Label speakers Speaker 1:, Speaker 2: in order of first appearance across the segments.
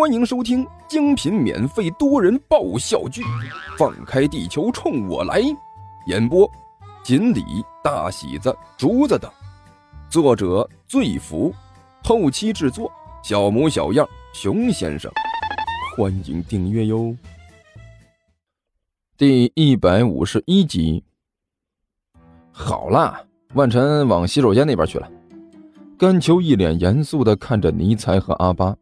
Speaker 1: 欢迎收听精品免费多人爆笑剧《放开地球冲我来》，演播：锦鲤、大喜子、竹子等，作者：醉福，后期制作：小模小样、熊先生。欢迎订阅哟。第一百五十一集。好啦，万晨往洗手间那边去了。甘秋一脸严肃的看着尼才和阿巴。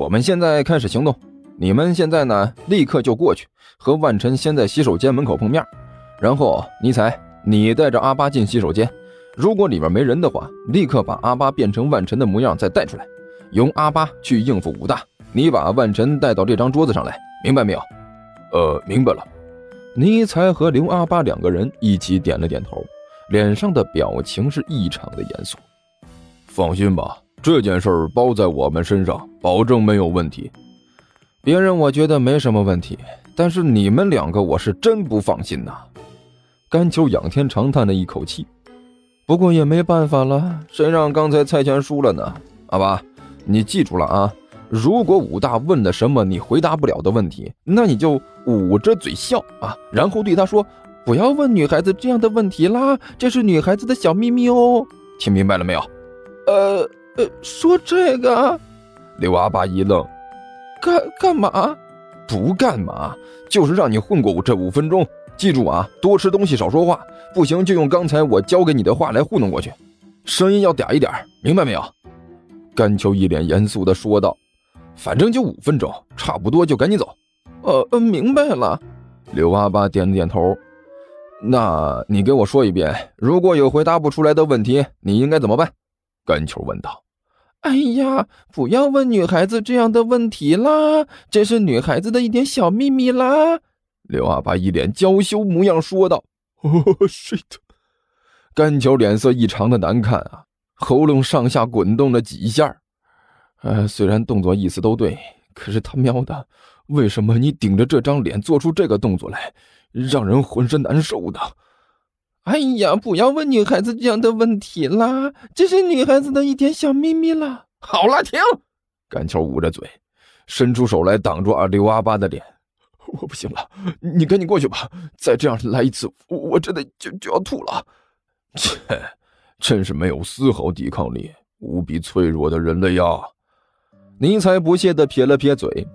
Speaker 1: 我们现在开始行动，你们现在呢，立刻就过去和万晨先在洗手间门口碰面，然后尼才，你带着阿巴进洗手间，如果里面没人的话，立刻把阿巴变成万晨的模样再带出来，由阿巴去应付武大，你把万晨带到这张桌子上来，明白没有？
Speaker 2: 呃，明白了。
Speaker 1: 尼才和刘阿巴两个人一起点了点头，脸上的表情是异常的严肃。
Speaker 2: 放心吧。这件事儿包在我们身上，保证没有问题。
Speaker 1: 别人我觉得没什么问题，但是你们两个我是真不放心呐。甘秋仰天长叹了一口气，不过也没办法了，谁让刚才蔡全输了呢？阿巴，你记住了啊！如果武大问的什么你回答不了的问题，那你就捂着嘴笑啊，然后对他说：“不要问女孩子这样的问题啦，这是女孩子的小秘密哦。”听明白了没有？
Speaker 3: 呃。呃，说这个，
Speaker 1: 刘阿爸一愣，
Speaker 3: 干干嘛？
Speaker 1: 不干嘛，就是让你混过我这五分钟。记住啊，多吃东西，少说话，不行就用刚才我教给你的话来糊弄过去，声音要嗲一点，明白没有？甘秋一脸严肃的说道。反正就五分钟，差不多就赶紧走。
Speaker 3: 呃，明白了。
Speaker 1: 刘阿爸点了点头。那你给我说一遍，如果有回答不出来的问题，你应该怎么办？甘秋问道：“
Speaker 3: 哎呀，不要问女孩子这样的问题啦，这是女孩子的一点小秘密啦。”
Speaker 1: 刘阿爸一脸娇羞模样说道：“
Speaker 2: 哦，是的。”
Speaker 1: 甘秋脸色异常的难看啊，喉咙上下滚动了几下。呃，虽然动作意思都对，可是他喵的，为什么你顶着这张脸做出这个动作来，让人浑身难受的？
Speaker 3: 哎呀，不要问女孩子这样的问题啦，这是女孩子的一点小秘密啦。
Speaker 1: 好了，停！甘秋捂着嘴，伸出手来挡住阿刘阿巴的脸。
Speaker 2: 我不行了，你赶紧过去吧。再这样来一次，我真的就就要吐了。
Speaker 1: 切，真是没有丝毫抵抗力，无比脆弱的人类呀！尼才不屑地撇了撇嘴。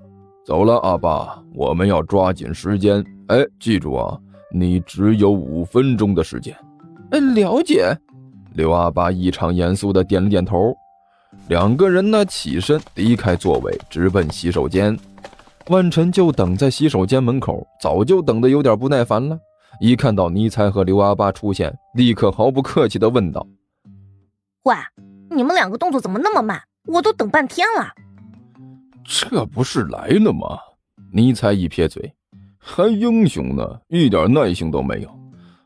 Speaker 1: 走了，阿爸，我们要抓紧时间。哎，记住啊！你只有五分钟的时间。
Speaker 3: 呃，了解。
Speaker 1: 刘阿巴异常严肃的点了点头。两个人呢，起身离开座位，直奔洗手间。万晨就等在洗手间门口，早就等得有点不耐烦了。一看到尼才和刘阿巴出现，立刻毫不客气的问道：“
Speaker 4: 喂，你们两个动作怎么那么慢？我都等半天了。”
Speaker 2: 这不是来了吗？尼才一撇嘴。还英雄呢，一点耐性都没有。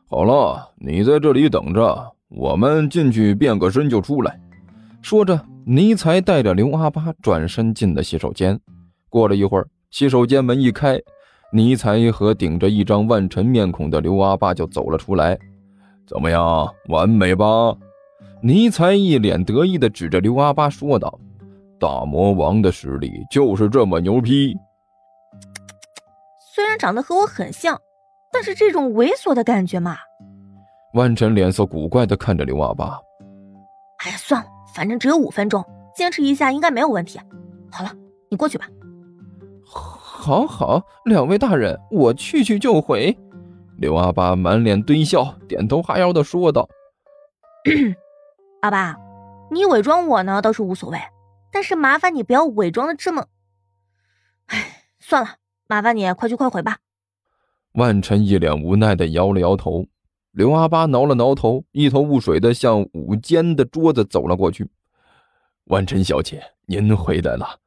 Speaker 2: 好了，你在这里等着，我们进去变个身就出来。
Speaker 1: 说着，尼才带着刘阿八转身进了洗手间。过了一会儿，洗手间门一开，尼才和顶着一张万尘面孔的刘阿八就走了出来。
Speaker 2: 怎么样，完美吧？
Speaker 1: 尼才一脸得意地指着刘阿八说道：“
Speaker 2: 大魔王的实力就是这么牛逼。”
Speaker 4: 虽然长得和我很像，但是这种猥琐的感觉嘛。
Speaker 1: 万晨脸色古怪的看着刘阿爸。
Speaker 4: 哎呀，算了，反正只有五分钟，坚持一下应该没有问题。好了，你过去吧。
Speaker 3: 好好，两位大人，我去去就回。
Speaker 1: 刘阿爸满脸堆笑，点头哈腰的说道：“
Speaker 4: 阿爸，你伪装我呢倒是无所谓，但是麻烦你不要伪装的这么……哎，算了。”麻烦你快去快回吧。
Speaker 1: 万晨一脸无奈的摇了摇头。刘阿八挠了挠头，一头雾水的向午间的桌子走了过去。
Speaker 2: 万晨小姐，您回来了。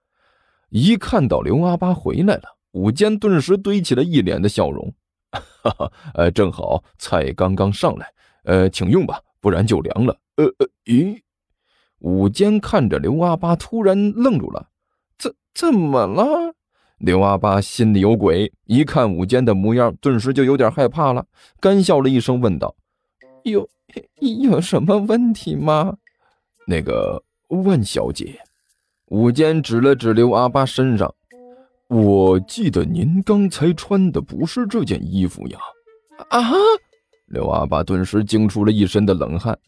Speaker 1: 一看到刘阿八回来了，午间顿时堆起了一脸的笑容。
Speaker 2: 哈哈，呃，正好菜刚刚上来，呃，请用吧，不然就凉了。
Speaker 1: 呃呃，咦？午间看着刘阿八，突然愣住了。怎怎么了？刘阿八心里有鬼，一看武坚的模样，顿时就有点害怕了，干笑了一声，问道：“
Speaker 3: 有有什么问题吗？”
Speaker 2: 那个万小姐，
Speaker 1: 武坚指了指刘阿八身上，
Speaker 2: 我记得您刚才穿的不是这件衣服呀！
Speaker 3: 啊！
Speaker 1: 刘阿八顿时惊出了一身的冷汗，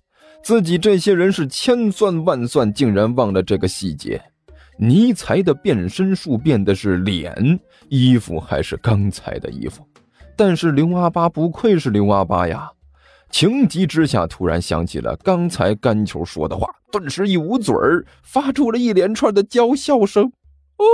Speaker 1: 自己这些人是千算万算，竟然忘了这个细节。尼才的变身术变的是脸，衣服还是刚才的衣服，但是刘阿八不愧是刘阿八呀！情急之下，突然想起了刚才甘球说的话，顿时一捂嘴儿，发出了一连串的娇笑声。
Speaker 3: 哦，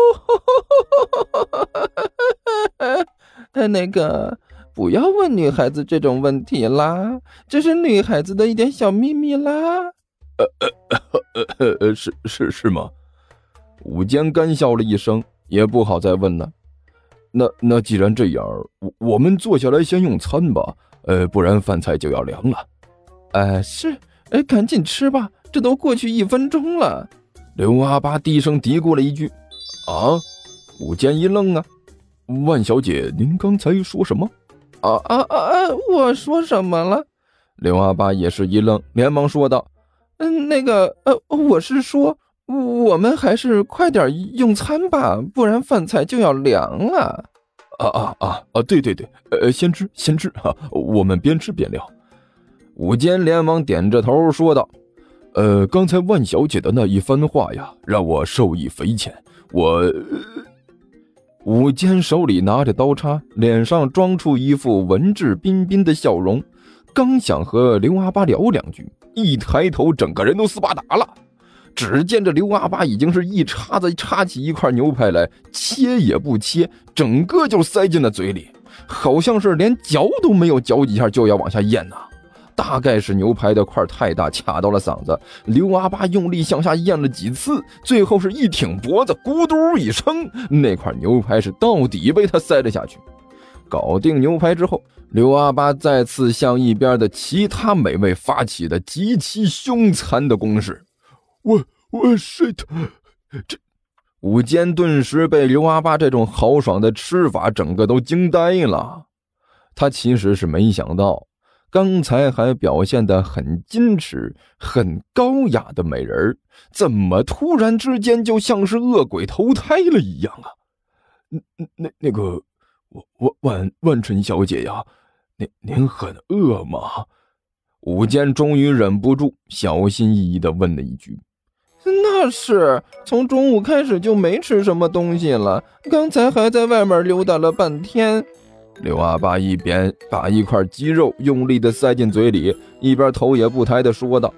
Speaker 3: 那个，不要问女孩子这种问题啦，这是女孩子的一点小秘密啦。
Speaker 2: 呃呃呃呃，是是是吗？
Speaker 1: 武坚干笑了一声，也不好再问了。
Speaker 2: 那那既然这样，我我们坐下来先用餐吧。呃，不然饭菜就要凉了。
Speaker 3: 哎，是，哎，赶紧吃吧，这都过去一分钟了。
Speaker 1: 刘阿八低声嘀咕了一句：“
Speaker 2: 啊！”
Speaker 1: 武坚一愣啊，
Speaker 2: 万小姐，您刚才说什么？
Speaker 3: 啊啊啊啊！我说什么了？
Speaker 1: 刘阿八也是一愣，连忙说道：“
Speaker 3: 嗯，那个，呃，我是说，我们还是快点用餐吧，不然饭菜就要凉了。”
Speaker 2: 啊啊啊啊！对对对，呃，先吃先吃哈，我们边吃边聊。
Speaker 1: 武坚连忙点着头说道：“
Speaker 2: 呃，刚才万小姐的那一番话呀，让我受益匪浅。我……”
Speaker 1: 武坚手里拿着刀叉，脸上装出一副文质彬彬的笑容，刚想和刘阿八聊两句，一抬头，整个人都斯巴达了。只见这刘阿八已经是一叉子叉起一块牛排来，切也不切，整个就塞进了嘴里，好像是连嚼都没有嚼几下就要往下咽呐。大概是牛排的块太大，卡到了嗓子。刘阿八用力向下咽了几次，最后是一挺脖子，咕嘟一声，那块牛排是到底被他塞了下去。搞定牛排之后，刘阿八再次向一边的其他美味发起的极其凶残的攻势。
Speaker 2: 我我 shit，
Speaker 1: 这武坚顿时被刘阿八这种豪爽的吃法整个都惊呆了。他其实是没想到，刚才还表现得很矜持、很高雅的美人怎么突然之间就像是恶鬼投胎了一样啊？
Speaker 2: 那那那个，万万万春小姐呀，您您很饿吗？
Speaker 1: 武坚终于忍不住，小心翼翼地问了一句。
Speaker 3: 那是从中午开始就没吃什么东西了，刚才还在外面溜达了半天。
Speaker 1: 刘阿八一边把一块鸡肉用力地塞进嘴里，一边头也不抬地说道：“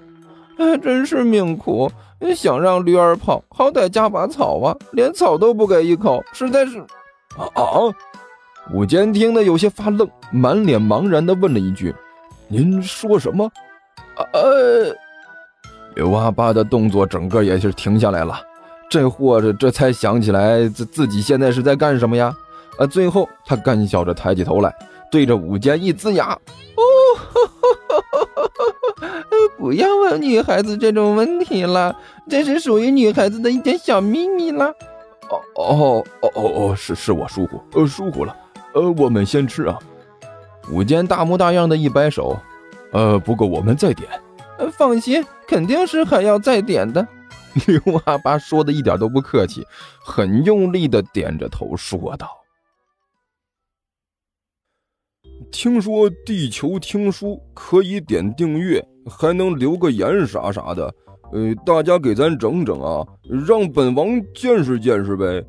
Speaker 3: 哎，真是命苦，想让驴儿跑，好歹加把草啊，连草都不给一口，实在是……
Speaker 1: 啊啊！”武坚听得有些发愣，满脸茫然地问了一句：“
Speaker 2: 您说什么？”
Speaker 3: 呃。
Speaker 1: 刘阿八的动作整个也是停下来了，这货这这才想起来自自己现在是在干什么呀？啊！最后他干笑着抬起头来，对着武坚一呲牙：“
Speaker 3: 哦，不要问女孩子这种问题了，这是属于女孩子的一点小秘密了。”
Speaker 2: 哦哦哦哦哦，是是我疏忽，呃疏忽了，呃我们先吃啊！
Speaker 1: 武坚大模大样的一摆手，
Speaker 2: 呃不过我们再点。
Speaker 3: 放心，肯定是还要再点的。
Speaker 1: 刘阿八说的一点都不客气，很用力的点着头说道：“
Speaker 2: 听说地球听书可以点订阅，还能留个言啥啥的。呃，大家给咱整整啊，让本王见识见识呗。”